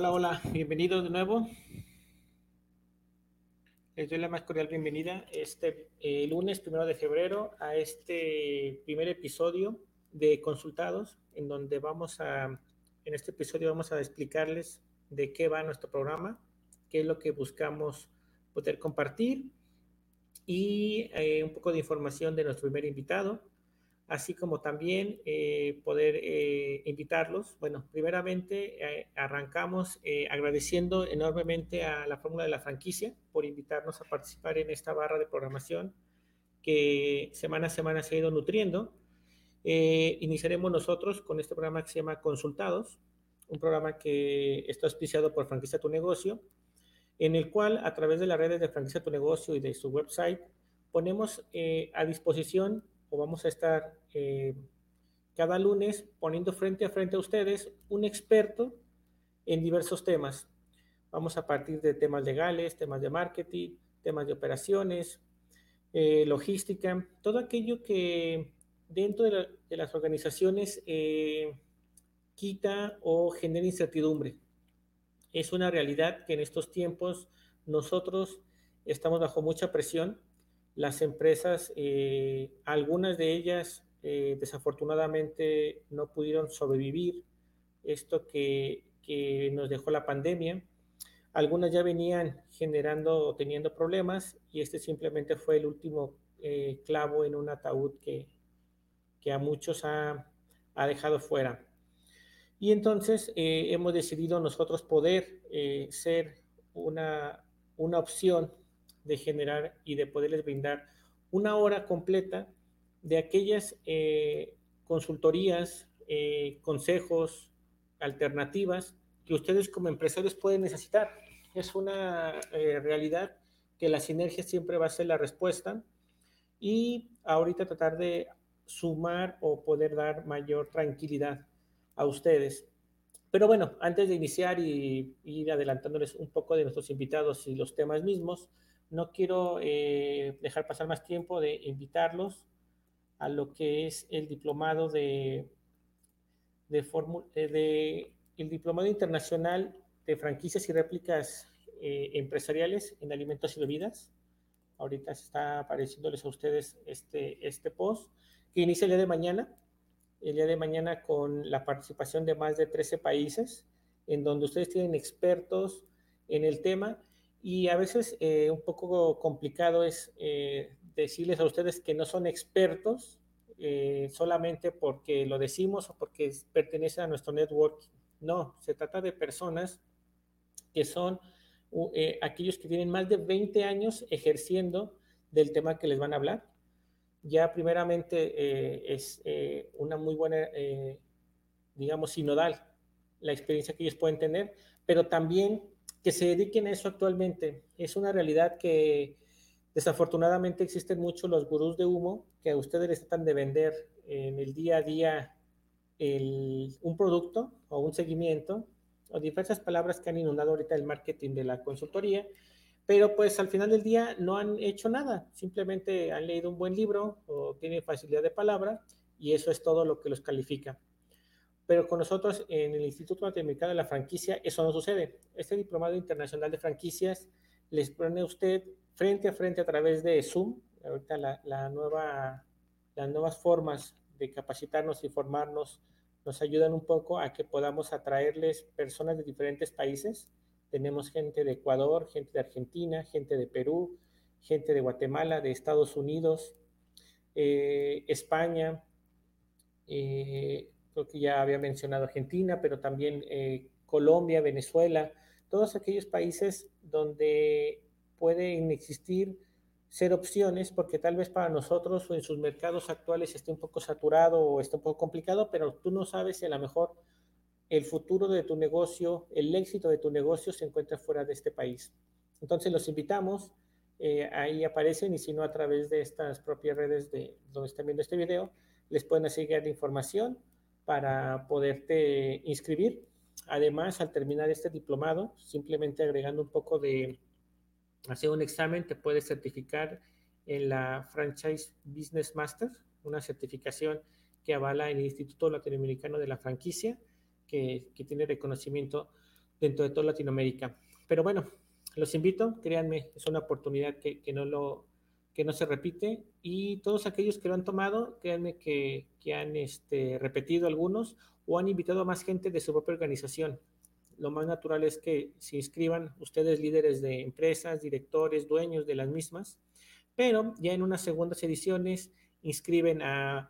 Hola, hola, bienvenidos de nuevo. Les doy la más cordial bienvenida este eh, lunes, primero de febrero, a este primer episodio de Consultados, en donde vamos a, en este episodio vamos a explicarles de qué va nuestro programa, qué es lo que buscamos poder compartir y eh, un poco de información de nuestro primer invitado, así como también eh, poder eh, invitarlos. Bueno, primeramente eh, arrancamos agradeciendo enormemente a la Fórmula de la Franquicia por invitarnos a participar en esta barra de programación que semana a semana se ha ido nutriendo. iniciaremos nosotros con este programa que se llama Consultados, un programa que está auspiciado por Franquicia Tu Negocio, en el cual a través de las redes de Franquicia Tu Negocio y de su website ponemos a disposición o vamos a estar eh, cada lunes poniendo frente a frente a ustedes un experto en diversos temas. Vamos a partir de temas legales, temas de marketing, temas de operaciones, eh, logística, todo aquello que dentro de, las organizaciones eh, quita o genera incertidumbre. Es una realidad que en estos tiempos nosotros estamos bajo mucha presión las empresas, eh, algunas de ellas eh, desafortunadamente no pudieron sobrevivir esto que, que, nos dejó la pandemia. Algunas ya venían generando o teniendo problemas y este simplemente fue el último eh, clavo en un ataúd que, que a muchos ha, ha, dejado fuera. Y entonces hemos decidido nosotros poder ser una, una opción de generar y de poderles brindar una hora completa de aquellas eh, consultorías, eh, consejos, alternativas que ustedes como empresarios pueden necesitar. Es una eh, realidad que la sinergia siempre va a ser la respuesta y ahorita tratar de sumar o poder dar mayor tranquilidad a ustedes. Pero bueno, antes de iniciar y ir adelantándoles un poco de nuestros invitados y los temas mismos, no quiero eh, dejar pasar más tiempo de invitarlos a lo que es el diplomado de, de, eh, el diplomado internacional de franquicias y réplicas eh, empresariales en alimentos y bebidas. Ahorita está apareciéndoles a ustedes este, este post que inicia el día de mañana, el día de mañana con la participación de más de 13 países, en donde ustedes tienen expertos en el tema y a veces eh, un poco complicado es eh, decirles a ustedes que no son expertos eh, solamente porque lo decimos o porque pertenecen a nuestro network. No, se trata de personas que son aquellos que tienen más de 20 años ejerciendo del tema que les van a hablar. Ya primeramente es una muy buena, digamos, sinodal la experiencia que ellos pueden tener, pero también que se dediquen a eso actualmente. Es una realidad que desafortunadamente existen muchos los gurús de humo que a ustedes les tratan de vender en el día a día un producto o un seguimiento o diversas palabras que han inundado ahorita el marketing de la consultoría, pero pues al final del día no han hecho nada, simplemente han leído un buen libro o tienen facilidad de palabra y eso es todo lo que los califica pero con nosotros en el Instituto Latinoamericano de la Franquicia eso no sucede. Este diplomado internacional de franquicias les pone a usted frente a frente a través de Zoom, ahorita la, la nueva, las nuevas formas de capacitarnos y formarnos nos ayudan un poco a que podamos atraerles personas de diferentes países. Tenemos gente de Ecuador, gente de Argentina, gente de Perú, gente de Guatemala, de Estados Unidos, eh, España, eh, que ya había mencionado Argentina, pero también eh, Colombia, Venezuela, todos aquellos países donde pueden existir ser opciones, porque tal vez para nosotros o en sus mercados actuales esté un poco saturado o esté un poco complicado, pero tú no sabes si a lo mejor el futuro de tu negocio, el éxito de tu negocio se encuentra fuera de este país. Entonces los invitamos, eh, ahí aparecen y si no a través de estas propias redes de donde están viendo este video, les pueden la información para poderte inscribir. Además, al terminar este diplomado, simplemente agregando un poco de hacer un examen, te puedes certificar en la Franchise Business Master, una certificación que avala el Instituto Latinoamericano de la Franquicia, que, que tiene reconocimiento dentro de toda Latinoamérica. Pero bueno, los invito, créanme, es una oportunidad que, que no, lo, que no se repite y todos aquellos que lo han tomado, créanme que, que han este, repetido algunos o han invitado a más gente de su propia organización. Lo más natural es que se inscriban ustedes líderes de empresas, directores, dueños de las mismas, pero ya en unas segundas ediciones inscriben a,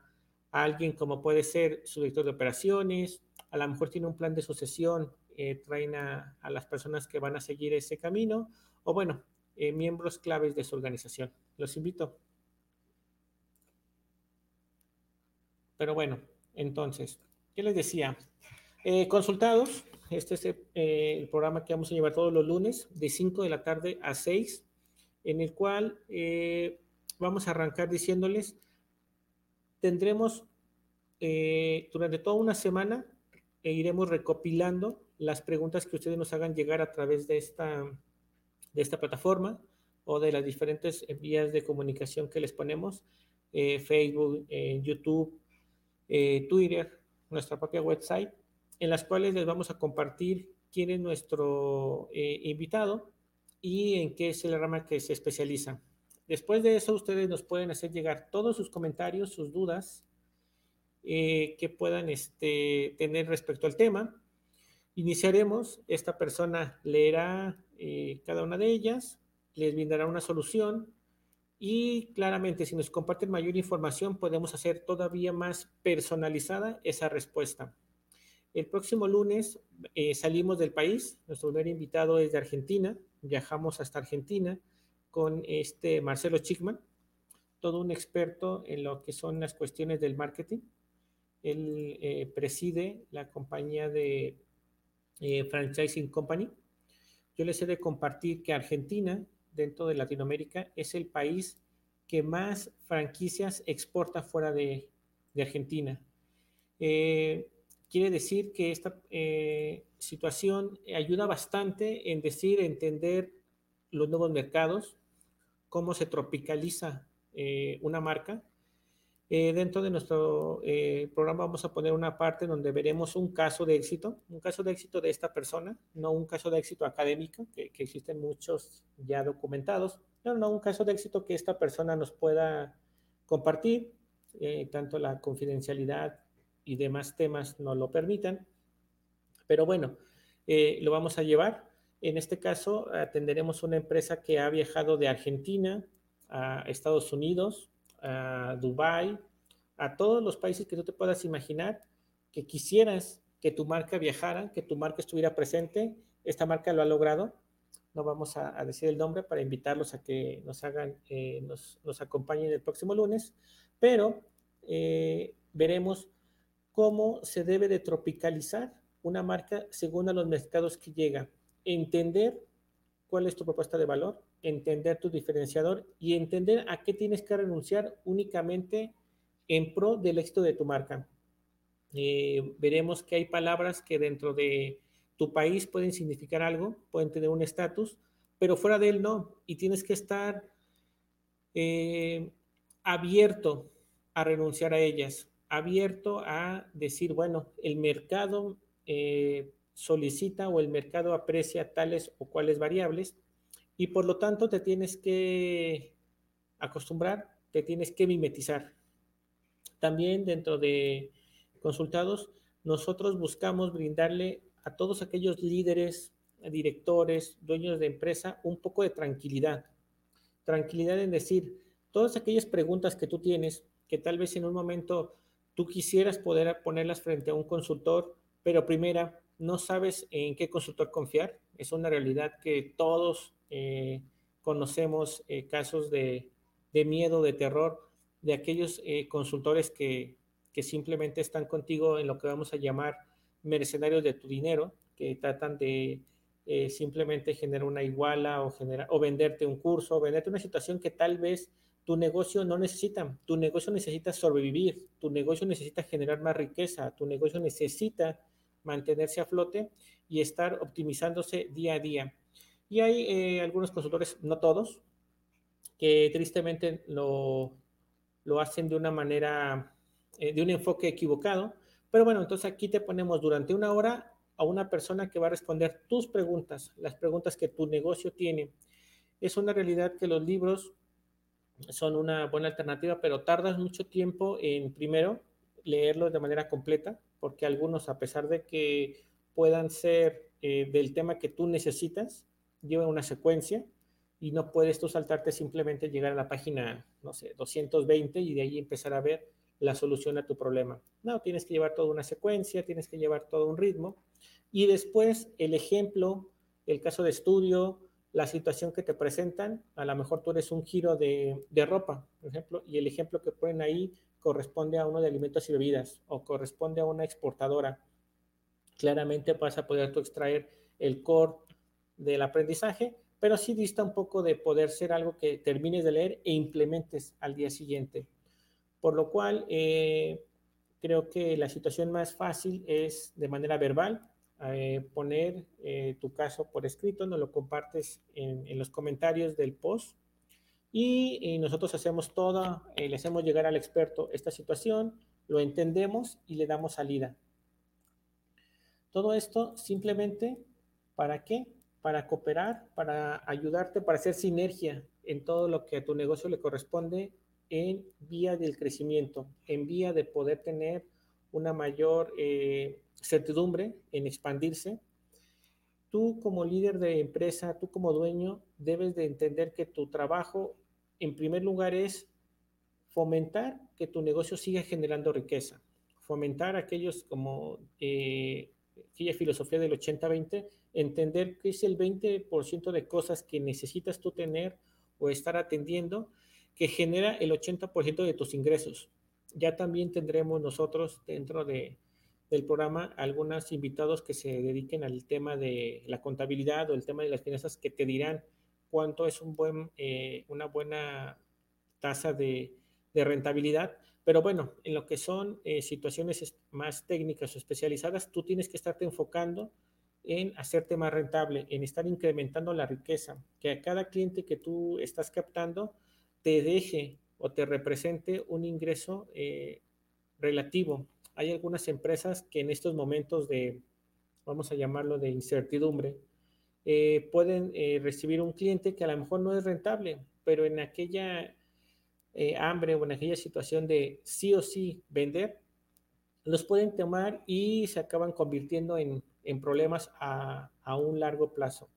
alguien como puede ser su director de operaciones, a lo mejor tiene un plan de sucesión eh, traen a, a, las personas que van a seguir ese camino o bueno, eh, miembros claves de su organización. Los invito. Pero bueno, entonces, ¿qué les decía? Eh, consultados, este es eh, el programa que vamos a llevar todos los lunes de 5 de la tarde a 6, en el cual eh, vamos a arrancar diciéndoles, tendremos durante toda una semana e iremos recopilando las preguntas que ustedes nos hagan llegar a través de esta, de esta plataforma o de las diferentes vías de comunicación que les ponemos, eh, Facebook, eh, YouTube, eh, Twitter, nuestra propia website, en las cuales les vamos a compartir quién es nuestro invitado y en qué es el rama que se especializa. Después de eso, ustedes nos pueden hacer llegar todos sus comentarios, sus dudas que puedan este, tener respecto al tema. Iniciaremos, esta persona leerá eh, cada una de ellas, les brindará una solución y claramente si nos comparten mayor información podemos hacer todavía más personalizada esa respuesta. El próximo lunes eh, salimos del país, nuestro primer invitado es de Argentina, viajamos hasta Argentina con este Marcelo Chickman, todo un experto en lo que son las cuestiones del marketing. Él eh, preside la compañía de eh, Franchising Company. Yo les he de compartir que Argentina, dentro de Latinoamérica, es el país que más franquicias exporta fuera de, Argentina. Eh, quiere decir que esta eh, situación ayuda bastante en decir, entender los nuevos mercados, cómo se tropicaliza eh, una marca eh, dentro de nuestro eh, programa vamos a poner una parte donde veremos un caso de éxito, un caso de éxito de esta persona, no un caso de éxito académico, que, que existen muchos ya documentados, no, no, un caso de éxito que esta persona nos pueda compartir, eh, tanto la confidencialidad y demás temas no lo permitan. Pero bueno, eh, lo vamos a llevar. En este caso, atenderemos una empresa que ha viajado de Argentina a Estados Unidos, a Dubai, a todos los países que tú te puedas imaginar que quisieras que tu marca viajara, que tu marca estuviera presente. Esta marca lo ha logrado. No vamos a, decir el nombre para invitarlos a que nos hagan, eh, nos, acompañen el próximo lunes, pero eh, veremos cómo se debe de tropicalizar una marca según a los mercados que llega. Entender cuál es tu propuesta de valor, entender tu diferenciador y entender a qué tienes que renunciar únicamente en pro del éxito de tu marca. Eh, veremos que hay palabras que dentro de tu país pueden significar algo, pueden tener un estatus, pero fuera de él no. Y tienes que estar eh, abierto a renunciar a ellas, abierto a decir, bueno, el mercado eh, solicita o el mercado aprecia tales o cuales variables y por lo tanto te tienes que acostumbrar, te tienes que mimetizar. También dentro de consultados, nosotros buscamos brindarle a todos aquellos líderes, directores, dueños de empresa, un poco de tranquilidad. Tranquilidad en decir, todas aquellas preguntas que tú tienes, que tal vez en un momento tú quisieras poder ponerlas frente a un consultor, pero primera, no sabes en qué consultor confiar. Es una realidad que todos eh, conocemos eh, casos de, de, miedo, de terror, de aquellos eh, consultores que, que, simplemente están contigo en lo que vamos a llamar mercenarios de tu dinero, que tratan de simplemente generar una iguala o, generar, o venderte un curso, o venderte una situación que tal vez tu negocio no necesita. Tu negocio necesita sobrevivir, tu negocio necesita generar más riqueza, tu negocio necesita mantenerse a flote y estar optimizándose día a día. Y hay eh, algunos consultores, no todos, que tristemente lo, lo hacen de una manera, eh, de un enfoque equivocado. Pero bueno, entonces aquí te ponemos durante una hora a una persona que va a responder tus preguntas, las preguntas que tu negocio tiene. Es una realidad que los libros son una buena alternativa, pero tardas mucho tiempo en primero leerlos de manera completa, porque algunos, a pesar de que puedan ser eh, del tema que tú necesitas, llevan una secuencia y no puedes tú saltarte simplemente llegar a la página, no sé, 220 y de ahí empezar a ver la solución a tu problema. No, tienes que llevar toda una secuencia, tienes que llevar todo un ritmo y después el ejemplo, el caso de estudio, la situación que te presentan, a lo mejor tú eres un giro de, de ropa, por ejemplo, y el ejemplo que ponen ahí corresponde a uno de alimentos y bebidas o corresponde a una exportadora. Claramente vas a poder tú extraer el core del aprendizaje, pero sí dista un poco de poder ser algo que termines de leer e implementes al día siguiente. Por lo cual, eh, creo que la situación más fácil es de manera verbal, eh, poner eh, tu caso por escrito, nos lo compartes en, los comentarios del post y, nosotros hacemos todo, le hacemos llegar al experto esta situación, lo entendemos y le damos salida. Todo esto simplemente, ¿para qué? Para cooperar, para ayudarte, para hacer sinergia en todo lo que a tu negocio le corresponde en vía del crecimiento, en vía de poder tener una mayor eh, certidumbre en expandirse. Tú como líder de empresa, tú como dueño, debes de entender que tu trabajo, en primer lugar, es fomentar que tu negocio siga generando riqueza, fomentar aquellos como eh, aquella filosofía del 80-20, entender que es el 20% de cosas que necesitas tú tener o estar atendiendo que genera el 80% de tus ingresos. Ya también tendremos nosotros dentro de, del programa algunos invitados que se dediquen al tema de la contabilidad o el tema de las finanzas que te dirán cuánto es un buen, eh, una buena tasa de, de, rentabilidad. Pero bueno, en lo que son eh, situaciones más técnicas o especializadas, tú tienes que estarte enfocando en hacerte más rentable, en estar incrementando la riqueza, que a cada cliente que tú estás captando, te deje o te represente un ingreso eh, relativo. Hay algunas empresas que en estos momentos de, vamos a llamarlo de incertidumbre, eh, pueden eh, recibir un cliente que a lo mejor no es rentable, pero en aquella hambre o en aquella situación de sí o sí vender, los pueden tomar y se acaban convirtiendo en, en problemas a, a un largo plazo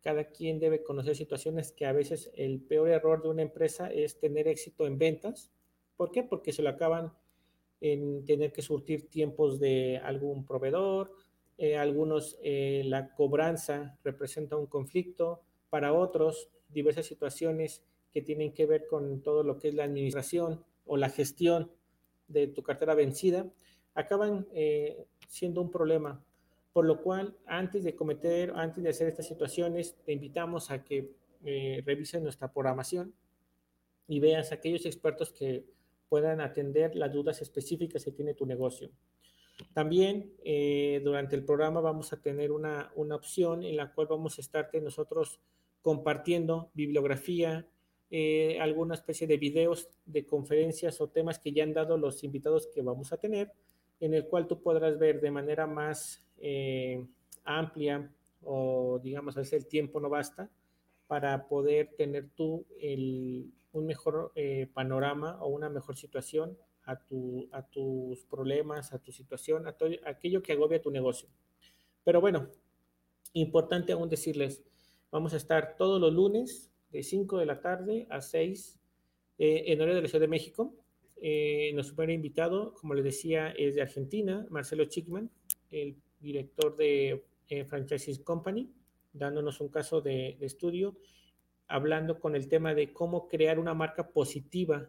cada quien debe conocer situaciones que a veces el peor error de una empresa es tener éxito en ventas. ¿Por qué? Porque se lo acaban en tener que surtir tiempos de algún proveedor, eh, algunos eh, la cobranza representa un conflicto, para otros diversas situaciones que tienen que ver con todo lo que es la administración o la gestión de tu cartera vencida, acaban eh, siendo un problema por lo cual, antes de cometer, antes de hacer estas situaciones, te invitamos a que eh, revises nuestra programación y veas aquellos expertos que puedan atender las dudas específicas que tiene tu negocio. También eh, durante el programa vamos a tener una, una, opción en la cual vamos a estarte nosotros compartiendo bibliografía, eh, alguna especie de videos de conferencias o temas que ya han dado los invitados que vamos a tener, en el cual tú podrás ver de manera más eh, amplia o digamos a veces el tiempo no basta para poder tener tú el, un mejor eh, panorama o una mejor situación a, tu, a tus problemas, a tu situación, a, todo, aquello que agobia tu negocio. Pero bueno, importante aún decirles, vamos a estar todos los lunes de 5 de la tarde a 6 eh, en horario de la Ciudad de México. Eh, nuestro invitado, como les decía, es de Argentina, Marcelo Chickman, el director de eh, Franchises Company, dándonos un caso de, de, estudio, hablando con el tema de cómo crear una marca positiva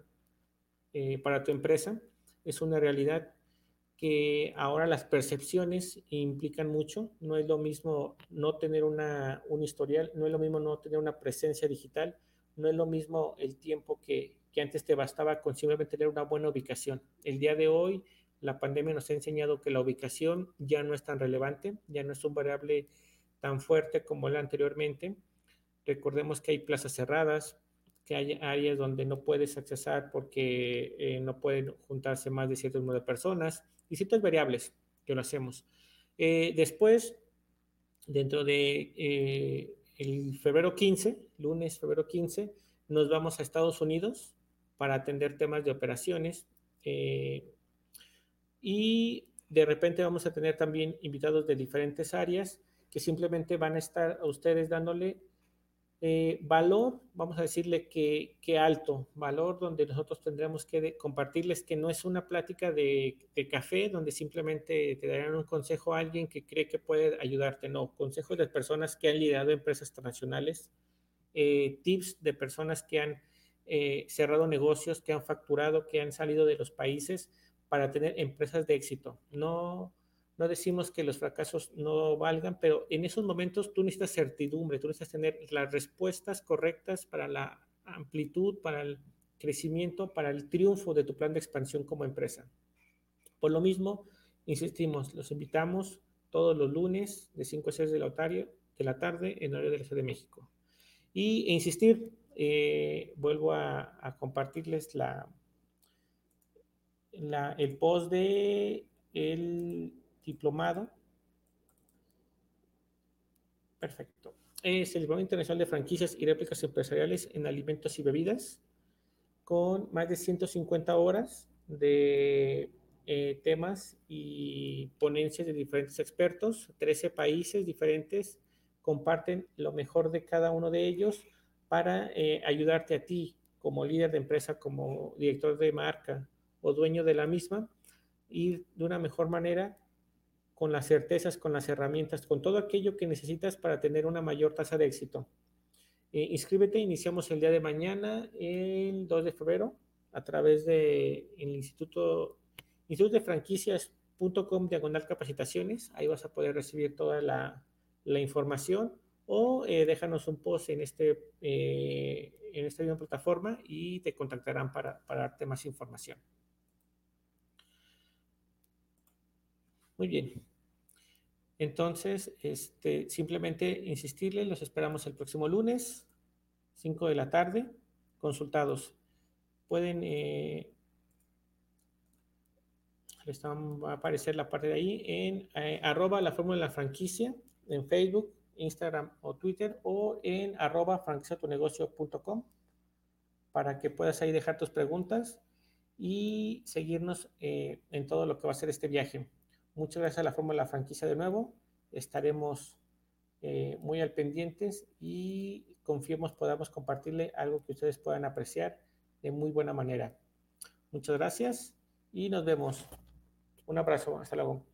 eh, para tu empresa. Es una realidad que ahora las percepciones implican mucho. No es lo mismo no tener una, un historial, no es lo mismo no tener una presencia digital, no es lo mismo el tiempo que, que antes te bastaba con simplemente tener una buena ubicación. El día de hoy la pandemia nos ha enseñado que la ubicación ya no es tan relevante, ya no es un variable tan fuerte como la anteriormente. Recordemos que hay plazas cerradas, que hay áreas donde no puedes accesar porque eh, no pueden juntarse más de cierto número de personas y ciertas variables que lo hacemos. Eh, después, dentro de eh, el febrero 15, lunes, febrero 15, nos vamos a Estados Unidos para atender temas de operaciones. Eh, y de repente vamos a tener también invitados de diferentes áreas que simplemente van a estar a ustedes dándole eh, valor, vamos a decirle que, que, alto, valor donde nosotros tendremos que compartirles que no es una plática de, café donde simplemente te darán un consejo a alguien que cree que puede ayudarte, no, consejos de personas que han liderado empresas transnacionales, eh, tips de personas que han eh, cerrado negocios, que han facturado, que han salido de los países para tener empresas de éxito. No, no decimos que los fracasos no valgan, pero en esos momentos tú necesitas certidumbre, tú necesitas tener las respuestas correctas para la amplitud, para el crecimiento, para el triunfo de tu plan de expansión como empresa. Por lo mismo, insistimos, los invitamos todos los lunes de 5 a 6 de la, de la tarde en horario de la Ciudad de México. Y e insistir, eh, vuelvo a, a compartirles la, la, el post de el diplomado. Perfecto. Es el Diplomado Internacional de Franquicias y Réplicas Empresariales en Alimentos y Bebidas, con más de 150 horas de eh, temas y ponencias de diferentes expertos. 13 países diferentes comparten lo mejor de cada uno de ellos para eh, ayudarte a ti como líder de empresa, como director de marca o dueño de la misma, ir de una mejor manera con las certezas, con las herramientas, con todo aquello que necesitas para tener una mayor tasa de éxito. Eh, inscríbete, iniciamos el día de mañana, el 2 de febrero, a través del de Instituto, Instituto de Franquicias.com diagonal capacitaciones. Ahí vas a poder recibir toda la, la información o eh, déjanos un post en, este, eh, en esta misma plataforma y te contactarán para, para darte más información. Muy bien. Entonces, este, simplemente insistirle, los esperamos el próximo lunes, 5 de la tarde, consultados. Pueden, eh, les va a aparecer la parte de ahí en eh, arroba la fórmula de la franquicia en Facebook, Instagram o Twitter o en arroba franquiciatunegocio.com para que puedas ahí dejar tus preguntas y seguirnos eh, en todo lo que va a ser este viaje. Muchas gracias a la Fórmula Franquicia de nuevo. Estaremos eh, muy al pendientes y confiemos podamos compartirle algo que ustedes puedan apreciar de muy buena manera. Muchas gracias y nos vemos. Un abrazo. Hasta luego.